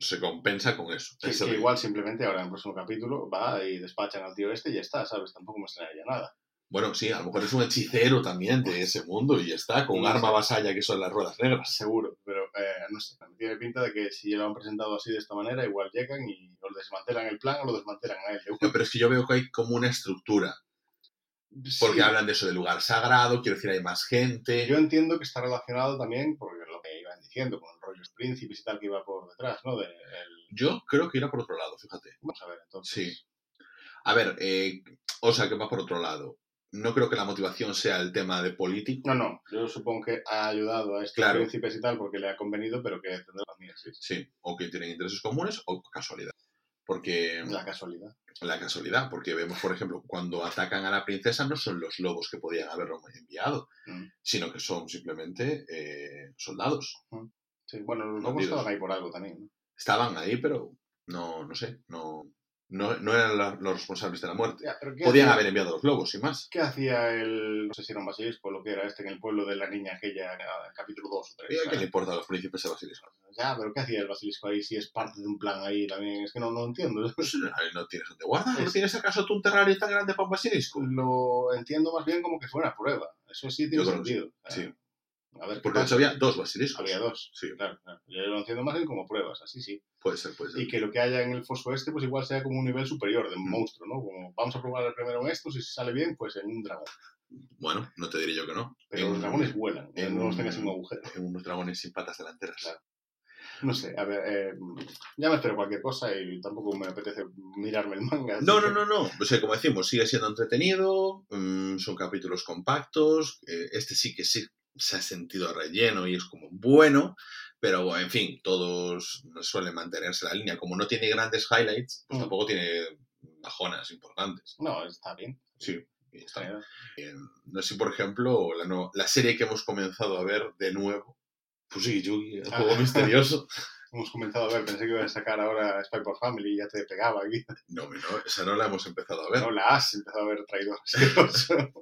S1: se compensa con eso.
S2: Que
S1: ritmo.
S2: igual simplemente ahora en el próximo capítulo va y despachan al tío este y ya está, ¿sabes? Tampoco me extrañaría nada.
S1: Bueno, sí, a lo mejor es un hechicero también de ese mundo y está, con un arma vasalla que son las ruedas negras.
S2: Seguro, pero eh, no sé, tiene pinta de que si lo han presentado así de esta manera, igual llegan y o desmantelan el plan o lo desmantelan a él.
S1: No, pero es que yo veo que hay como una estructura, porque
S2: Sí,
S1: hablan de eso, del lugar sagrado, quiero decir, hay más gente.
S2: Yo entiendo que está relacionado también, porque lo que iban diciendo, con rollos príncipes y tal que iba por detrás, ¿no? De, el-
S1: Yo creo que irá por otro lado, fíjate.
S2: Vamos a ver, entonces.
S1: Sí. A ver, eh, o sea, que va por otro lado. No creo que la motivación sea el tema de político.
S2: No, no, yo supongo que ha ayudado a estos
S1: Claro.
S2: príncipes y tal porque le ha convenido, pero que tendrá también, sí, sí.
S1: O que tienen intereses comunes o casualidad. Porque
S2: La casualidad.
S1: la casualidad, porque vemos, por ejemplo, cuando atacan a la princesa no son los lobos que podían haberlo enviado,
S2: Mm.
S1: sino que son simplemente eh, soldados.
S2: Sí, bueno, los lobos estaban ahí por algo también, ¿no?
S1: Estaban ahí, pero no, no sé, no, no, no eran la- los responsables de la muerte.
S2: Ya, pero ¿qué
S1: Podían
S2: hacía-
S1: haber enviado los lobos, sin más.
S2: ¿Qué hacía el, no sé si era un basilisco lo que era este, en el pueblo de la niña aquella, en el capítulo 2 o
S1: ¿Y a
S2: 3?
S1: qué le importa a los príncipes de Basilisco?
S2: Ya, pero ¿qué hacía el basilisco ahí si es parte de un plan ahí también? Es que no, no entiendo.
S1: Pues, ahí no tienes donde guardar. ¿No
S2: Es-
S1: tienes acaso tú un terrario tan grande para un basilisco?
S2: Lo entiendo más bien como que fue una prueba. Eso sí tiene
S1: Yo
S2: sentido.
S1: sí.
S2: Eh, A ver, ¿qué
S1: Porque hecho había dos basiliscos.
S2: Había dos.
S1: Sí,
S2: Claro, claro. Yo lo entiendo más bien como pruebas, así sí.
S1: puede ser, puede ser.
S2: Y que lo que haya en el foso este, pues igual sea como un nivel superior de
S1: Mm.
S2: monstruo, ¿no? Como vamos a probar el primero en estos y si sale bien, pues en un dragón.
S1: Bueno, no te diré yo que no.
S2: Pero
S1: En-
S2: los dragones vuelan,
S1: en
S2: no los
S1: un-
S2: tengas en un agujero.
S1: En unos dragones sin patas delanteras.
S2: Claro. No sé, a ver, eh, ya me espero cualquier cosa y tampoco me apetece mirarme el manga.
S1: No, no, no, no. O sea, como decimos, sigue siendo entretenido, mm, son capítulos compactos, eh, este sí que sí se ha sentido relleno y es como bueno, pero en fin, todos suelen mantenerse la línea. Como no tiene grandes highlights, pues
S2: Mm.
S1: tampoco tiene bajonas importantes.
S2: No, está bien.
S1: Sí, está
S2: bien.
S1: Eh, no sé, por ejemplo, la, no- la serie que hemos comenzado a ver de nuevo, Fusigi Yugi, el
S2: Ah.
S1: juego misterioso.
S2: Hemos comentado, a ver, pensé que iba a sacar ahora Spy por Family y ya te pegaba aquí.
S1: No, no, esa no la hemos empezado a ver.
S2: No, la has empezado a ver traidor.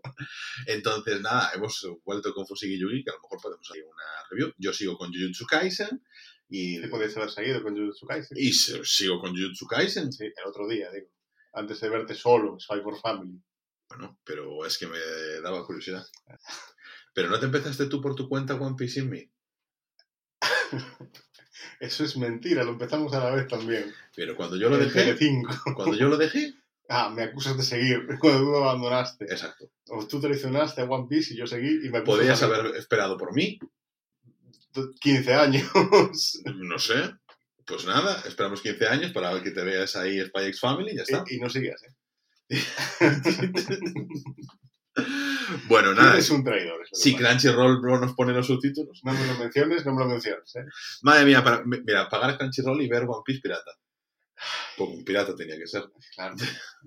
S1: Entonces, nada, hemos vuelto con Fusigi Yugi, que a lo mejor podemos hacer una review. Yo sigo con Jujutsu Kaisen y,
S2: Te podías haber seguido con Jujutsu Kaisen.
S1: y sigo con Jujutsu Kaisen.
S2: Sí, el otro día, digo. Antes de verte solo, Spy for Family.
S1: Bueno, pero es que me daba curiosidad. Pero no te empezaste tú por tu cuenta One Piece in Me.
S2: Eso es mentira, lo empezamos a la vez también.
S1: Pero cuando yo lo dejé,
S2: Telecinco.
S1: cuando yo lo dejé,
S2: Ah, me acusas de seguir cuando tú abandonaste.
S1: Exacto.
S2: O tú traicionaste a One Piece y yo seguí y me
S1: Podrías haber esperado por mí,
S2: 15 años.
S1: no sé. Pues nada, esperamos 15 años para ver que te veas ahí Spy X Family y ya está.
S2: y, y no sigas, ¿eh?
S1: Bueno, nada.
S2: Eres un traidor. es
S1: Si. Crunchyroll bro, nos pone los subtítulos.
S2: No me lo menciones, no me lo menciones, ¿eh?
S1: Madre mía, para, mira, pagar Crunchyroll y ver One Piece pirata. Pues un pirata tenía que ser.
S2: Claro.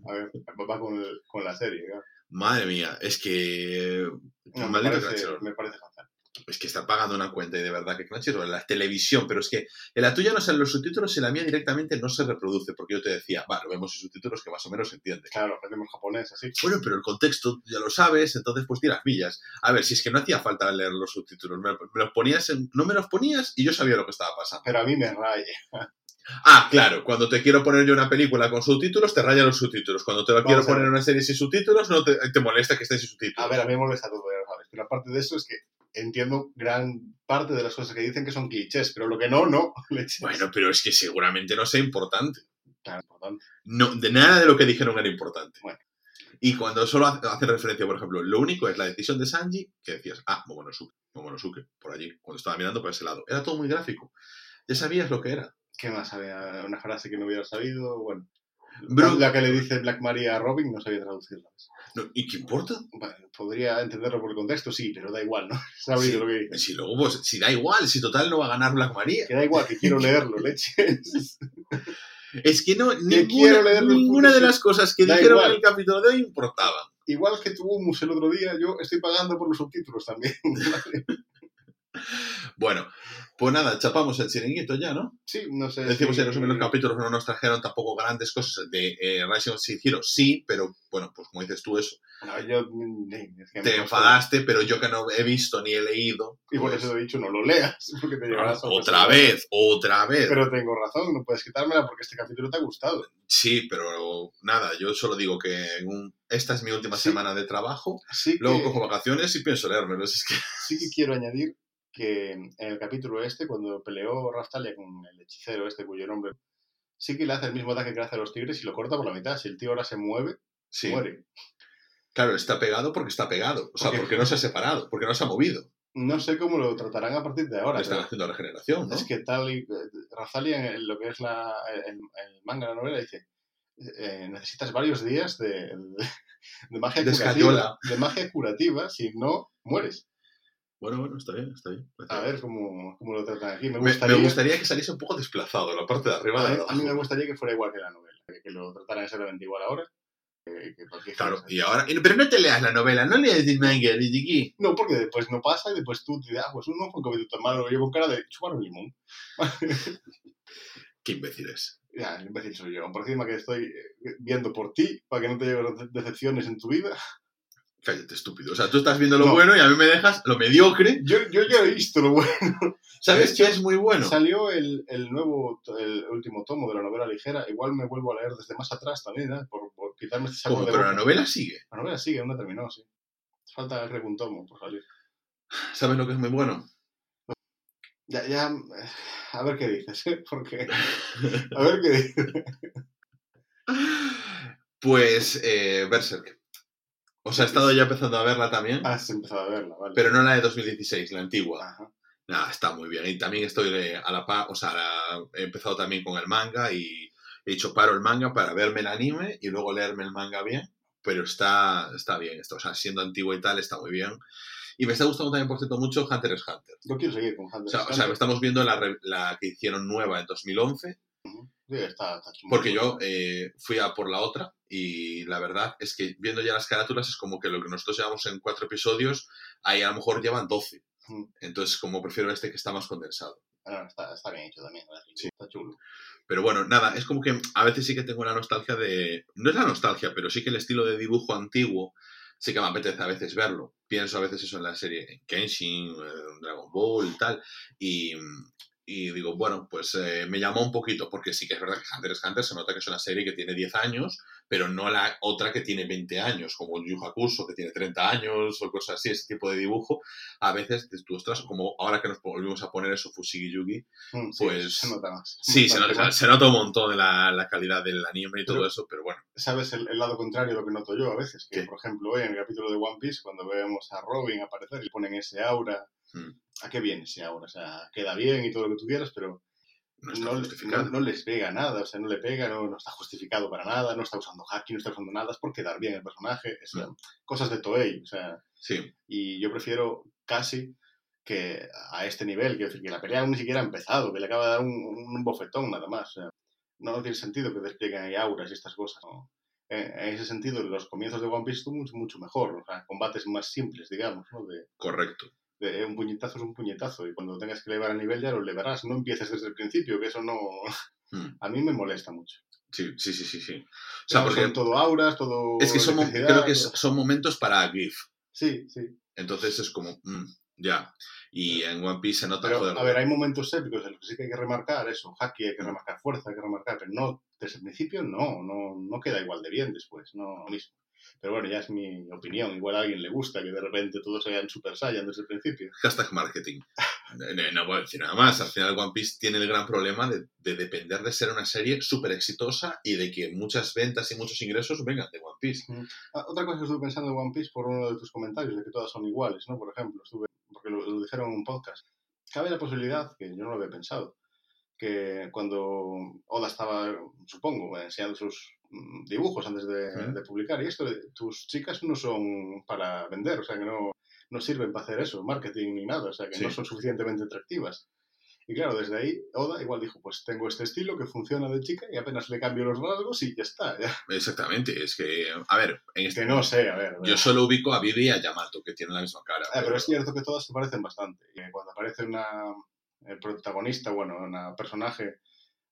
S2: A ver, va con, con la serie.
S1: Madre mía, es que.
S2: No, me, parece, me parece fatal.
S1: Es que está pagando una cuenta y de verdad que Crunchyroll, la televisión, pero es que en la tuya no salen los subtítulos y en la mía directamente no se reproduce, porque yo te decía, va, lo vemos en subtítulos que más o menos se entiende.
S2: Claro, aprendemos japonés, así.
S1: Bueno, pero el contexto ya lo sabes, entonces pues tiras millas. A ver, si es que no hacía falta leer los subtítulos, me, los ponías en- no me los ponías y yo sabía lo que estaba pasando.
S2: Pero a mí me raya.
S1: Ah, claro, cuando te quiero poner yo una película con subtítulos, te raya los subtítulos. Cuando te lo quiero
S2: Vamos
S1: poner
S2: ver.
S1: una serie sin subtítulos, no te, te molesta que esté sin subtítulos.
S2: A ver, a mí me molesta todo, ya lo sabes. Pero aparte de eso es que entiendo gran parte de las cosas que dicen que son clichés, pero lo que no, no.
S1: Bueno, pero es que seguramente no sea importante.
S2: Claro, importante.
S1: No, de nada de lo que dijeron era importante.
S2: Bueno.
S1: Y cuando solo hace, hace referencia, por ejemplo, lo único es la decisión de Sanji, que decías, ah, Momonosuke, Momonosuke, por allí, cuando estaba mirando por ese lado. Era todo muy gráfico. Ya sabías lo que era.
S2: ¿Qué más había? Una frase que no hubiera sabido. Bueno,
S1: Bru-
S2: la que le dice Black Maria a Robin no sabía traducirla.
S1: No, ¿Y qué importa?
S2: Bueno, podría entenderlo por el contexto, sí, pero da igual, ¿no?
S1: Sí.
S2: lo que.
S1: Si luego, pues, si da igual, si total no va a ganar Black Maria.
S2: Que da igual, que quiero leerlo, leches.
S1: Es que no, ninguna, ninguna de las cosas que
S2: Da
S1: dijeron
S2: igual.
S1: en el capítulo de hoy importaban.
S2: Igual que tu humus el otro día, yo estoy pagando por los subtítulos también.
S1: Bueno, pues nada, chapamos el chiringuito ya, ¿no?
S2: sí, no sé.
S1: Decimos
S2: si-
S1: en los capítulos no nos trajeron tampoco grandes cosas de eh, Rising of Heroes, sí, pero bueno, pues como dices tú eso,
S2: No, yo, mm, es que
S1: te enfadaste, pero yo que no he visto ni he leído.
S2: Y por
S1: pues,
S2: eso te he dicho, no lo leas, porque te llevarás
S1: otra vez, otra vez.
S2: Pero tengo razón, no puedes quitármela porque este capítulo te ha gustado.
S1: Sí, pero nada, yo solo digo que un- esta es mi última
S2: Sí.
S1: semana de trabajo,
S2: que,
S1: luego cojo vacaciones y pienso leérmelo. Es que
S2: sí que quiero añadir que en el capítulo este, cuando peleó Raftalia con el hechicero este, cuyo nombre... Sí que le hace el mismo ataque que le hace a los tigres y lo corta por la mitad. Si el tío ahora se mueve,
S1: sí,
S2: muere.
S1: claro, está pegado porque está pegado. O sea,
S2: Porque-
S1: porque no se ha separado, porque no se ha movido.
S2: No sé cómo lo tratarán a partir de ahora.
S1: Están haciendo regeneración, ¿no?
S2: Es que tal y. Raftalia, en lo que es la, el, el manga, la novela, dice: eh, necesitas varios días de, de, de magia
S1: De
S2: curativa.
S1: escayola.
S2: De magia curativa, si no, mueres.
S1: Bueno, bueno, está bien, está bien.
S2: A ver cómo, cómo lo tratan aquí. Me gustaría,
S1: me gustaría que saliese un poco desplazado la parte de arriba
S2: a,
S1: de
S2: mí, a mí me gustaría que fuera igual que la novela, que, que lo trataran exactamente igual ahora. que-
S1: Claro, y ahora. Pero no te leas la novela, no leas el manga, ni chiqui.
S2: No, porque después no pasa y después tú te ah, pues no fue capítulo tan malo, lo llevo con cara de chupar un limón.
S1: Qué imbécil es.
S2: Ya, el imbécil soy yo. Por encima que estoy eh, viendo por ti, para que no te de- decepciones en tu vida.
S1: Cállate, estúpido. O sea, tú estás viendo lo
S2: No.
S1: bueno y a mí me dejas lo mediocre.
S2: Yo, yo ya he visto lo bueno.
S1: ¿Sabes qué es muy bueno?
S2: Salió el, el nuevo, el último tomo de la novela ligera. Igual me vuelvo a leer desde más atrás también, ¿eh? por, por quitarme este
S1: ¿Cómo?
S2: de
S1: Pero la novela sigue.
S2: La novela sigue, aún no terminó, sí. Falta que un tomo por salir.
S1: ¿Sabes lo que es muy bueno?
S2: Ya, ya, eh, a ver qué dices, ¿eh? Porque, a ver qué dices.
S1: Pues eh, Berserk. O sea, he estado ya empezando a verla también,
S2: Has empezado a verla, vale.
S1: pero no la de 2016, la antigua.
S2: Ajá.
S1: Nada, está muy bien. Y también estoy a la par, o sea, la- he empezado también con el manga y he dicho paro el manga para verme el anime y luego leerme el manga bien. Pero está, está bien esto, o sea, siendo antiguo y tal, está muy bien. Y me está gustando también, por cierto, mucho Hunter x Hunter.
S2: Yo quiero seguir con Hunter. X
S1: o sea,
S2: Hunter.
S1: estamos viendo la, la que hicieron nueva en 2011,
S2: Ujú. Sí, está, está
S1: porque yo eh, fui a por la otra y la verdad es que viendo ya las carátulas es como que lo que nosotros llevamos en cuatro episodios, ahí a lo mejor llevan 12.
S2: Ujú.
S1: Entonces, como prefiero este que está más condensado.
S2: Ah, no, está, está bien hecho también. Está chulo.
S1: Pero bueno, nada, es como que a veces sí que tengo la nostalgia de... No es la nostalgia, pero sí que el estilo de dibujo antiguo sí que me apetece a veces verlo. Pienso a veces eso en la serie en Kenshin, en Dragon Ball y tal. Y, y digo, bueno, pues eh, me llamó un poquito, porque sí que es verdad que Hunter x Hunter se nota que es una serie que tiene 10 años, pero no la otra que tiene 20 años, como Yu Hakusho, que tiene 30 años o cosas así, ese tipo de dibujo. A veces, tú, ostras, como ahora que nos volvimos a poner eso Fushigi Yugi,
S2: Mm, sí,
S1: pues...
S2: se nota más.
S1: Sí, se nota,
S2: más.
S1: se nota un montón de la, la calidad del anime y todo
S2: Pero-
S1: eso, pero bueno.
S2: ¿Sabes el, el lado contrario de lo que noto yo a veces? Que,
S1: ¿Qué?
S2: por ejemplo, en el capítulo de One Piece, cuando vemos a Robin aparecer y ponen ese aura. ¿A qué viene ese aura? O sea, queda bien y todo lo que tú quieras, pero
S1: No está
S2: no,
S1: justificado.
S2: no- no les pega nada, o sea, no le pega, no, no está justificado para nada, no está usando hacking, no está usando nada, es por quedar bien el personaje, es,
S1: Mm.
S2: cosas de Toei, o sea,
S1: Sí,
S2: y yo prefiero casi que a este nivel, quiero decir, que la pelea aún ni siquiera ha empezado, que le acaba de dar un, un bofetón nada más, o sea, no tiene sentido que desplieguen ahí auras y estas cosas. En, en ese sentido, los comienzos de One Piece son mucho, mucho mejor, o sea, combates más simples, digamos, ¿no? De,
S1: correcto.
S2: De un puñetazo es un puñetazo y cuando tengas que elevar el nivel ya lo elevarás, no empieces desde el principio, que eso no...
S1: Mm.
S2: A mí me molesta mucho.
S1: Sí, sí, sí, sí. sí. O sea, porque
S2: son todo auras, todo...
S1: es que son, mo-
S2: electricidad,
S1: creo que es-
S2: todo-
S1: son momentos para GIF.
S2: Sí, sí.
S1: Entonces es como, mm, ya. Y en One Piece se nota,
S2: Pero,
S1: joder,
S2: a ver, hay momentos épicos en los que sí que hay que remarcar eso. Haki hay que remarcar fuerza, hay que remarcar, pero no, desde el principio no, no, no queda igual de bien después, no lo mismo. Pero bueno, ya es mi opinión. Igual a alguien le gusta que de repente todos sean Super Saiyan desde el principio.
S1: hashtag marketing. No, no- a decir nada más. Al final One Piece tiene el gran problema de, de depender de ser una serie súper exitosa y de que muchas ventas y muchos ingresos vengan de One Piece.
S2: Ah, otra cosa que estuve pensando en One Piece por uno de tus comentarios, de que todas son iguales, ¿no? Por ejemplo, estuve, porque lo, lo dijeron en un podcast. Cabe la posibilidad, que yo no lo había pensado, que cuando Oda estaba, supongo, enseñando sus mm, dibujos antes de,
S1: Ujú.
S2: de publicar, y esto, tus chicas no son para vender, o sea, que no, no sirven para hacer eso, marketing ni nada, o sea, que
S1: Sí.
S2: no son suficientemente atractivas. Y claro, desde ahí Oda igual dijo, pues tengo este estilo que funciona de chica y apenas le cambio los rasgos y ya está. ya.
S1: Exactamente. Es que, a ver, en este,
S2: Que no sé, a ver. a ver.
S1: yo solo ubico a Vivi y a Yamato, que tienen la misma cara.
S2: Ah, pero es cierto que todas se parecen bastante. Cuando aparece una protagonista, bueno, una personaje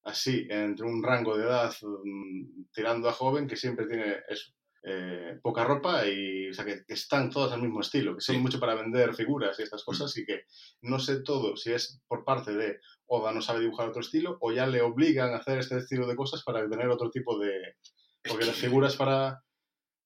S2: así, entre un rango de edad mm, tirando a joven, que siempre tiene eso. eh, poca ropa y o sea, que, que están todas al mismo estilo, que son
S1: Sí.
S2: mucho para vender figuras y estas cosas y que no sé todo si es por parte de Oda no sabe dibujar otro estilo o ya le obligan a hacer este estilo de cosas para tener otro tipo de... Porque las figuras para,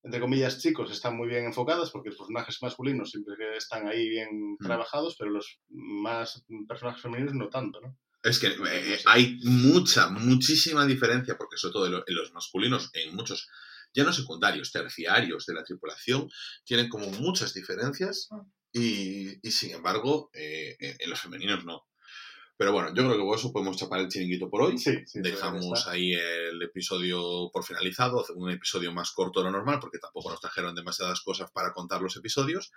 S2: entre comillas, chicos están muy bien enfocadas porque los personajes masculinos siempre que están ahí bien
S1: Mm.
S2: trabajados, pero los más personajes femeninos no tanto, ¿no?
S1: Es que eh, hay mucha, muchísima diferencia, porque sobre todo en lo- en los masculinos, en muchos, ya no secundarios, terciarios de la tripulación, tienen como muchas diferencias y, y, sin embargo, eh, en en los femeninos no. Pero bueno, yo creo que con eso podemos chapar el chiringuito por hoy.
S2: Sí, sí.
S1: Dejamos ahí el episodio por finalizado, un episodio más corto de lo normal, porque tampoco nos trajeron demasiadas cosas para contar los episodios.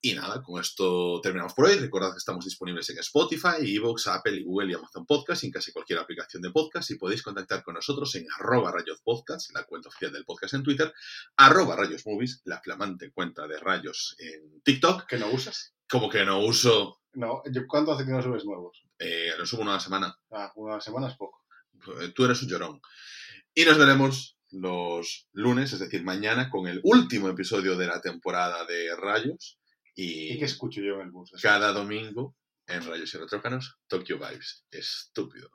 S1: Y nada, con esto terminamos por hoy. Recordad que estamos disponibles en Spotify, Evox, Apple, y Google y Amazon Podcast, y en casi cualquier aplicación de podcast. Y podéis contactar con nosotros en arroba rayos podcast, la cuenta oficial del podcast en Twitter, arroba rayos movies, la flamante cuenta de rayos en TikTok.
S2: ¿Que no usas?
S1: Como que no uso,
S2: No, yo, ¿cuánto hace que no subes nuevos?
S1: eh, lo subo una semana.
S2: Ah, una semana es poco.
S1: Eh, tú eres un llorón. Y nos veremos los lunes, es decir, mañana, con el último episodio de la temporada de Rayos. Y,
S2: ¿Y qué escucho yo en el bus?
S1: cada domingo en Rayos y Retrócanos, Tokyo Vibes. Estúpido.